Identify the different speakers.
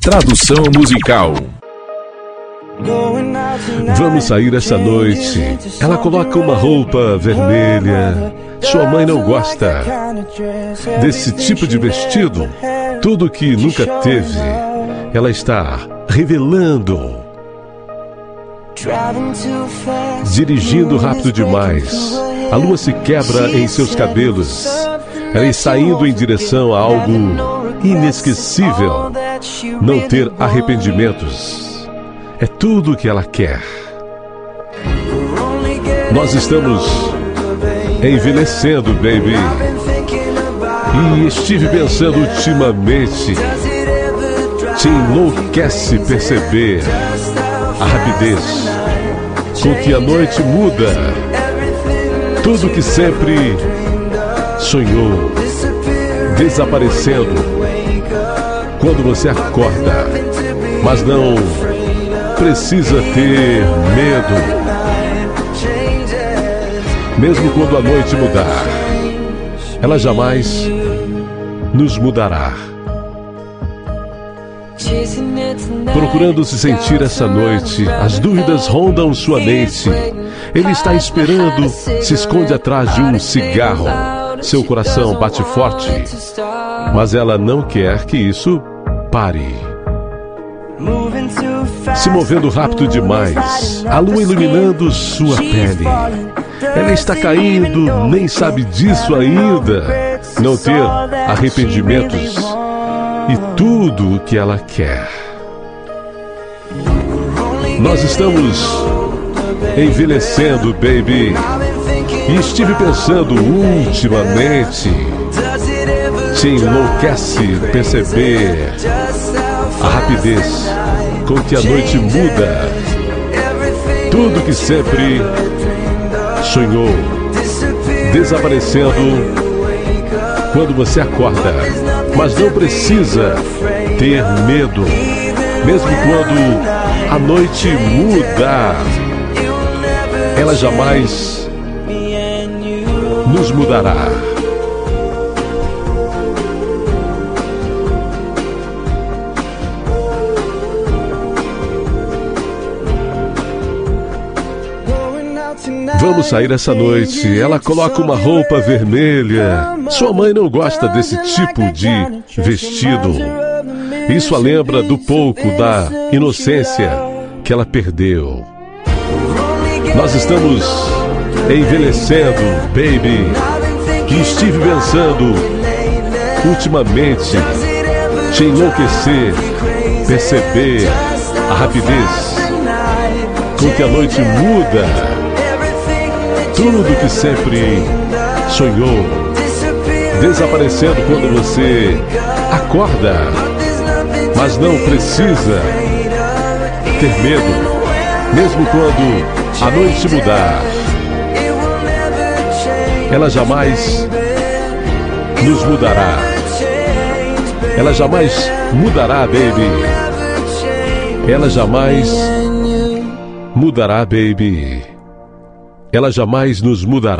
Speaker 1: Tradução musical.
Speaker 2: Vamos sair essa noite. Ela coloca uma roupa vermelha. Sua mãe não gosta desse tipo de vestido. Tudo que nunca teve. Ela está revelando. Dirigindo rápido demais. A lua se quebra em seus cabelos. Ela está indo em direção a algo inesquecível. Não ter arrependimentos é tudo o que ela quer. Nós estamos envelhecendo, baby. E estive pensando ultimamente. Te enlouquece perceber a rapidez com que a noite muda. Tudo que sempre sonhou desaparecendo quando você acorda, mas não precisa ter medo. Mesmo quando a noite mudar, ela jamais nos mudará. Procurando se sentir essa noite, as dúvidas rondam sua mente. Ele está esperando, se esconde atrás de um cigarro. Seu coração bate forte, mas ela não quer que isso pare se movendo rápido demais, a lua iluminando sua pele. Ela está caindo, nem sabe disso ainda. Não ter arrependimentos e tudo o que ela quer. Nós estamos envelhecendo, baby. E estive pensando ultimamente. Te enlouquece perceber a rapidez com que a noite muda. Tudo que sempre sonhou, desaparecendo quando você acorda. Mas não precisa ter medo, mesmo quando a noite muda. Ela jamais nos mudará. Vamos sair essa noite. Ela coloca uma roupa vermelha. Sua mãe não gosta desse tipo de vestido. Isso a lembra do pouco da inocência que ela perdeu. Nós estamos envelhecendo, baby. E estive pensando ultimamente te enlouquecer, perceber a rapidez com que a noite muda tudo que sempre sonhou, desaparecendo quando você acorda, mas não precisa ter medo, mesmo quando a noite mudar. Ela jamais nos mudará. Ela jamais mudará, baby. Ela jamais mudará, baby ela jamais nos mudará.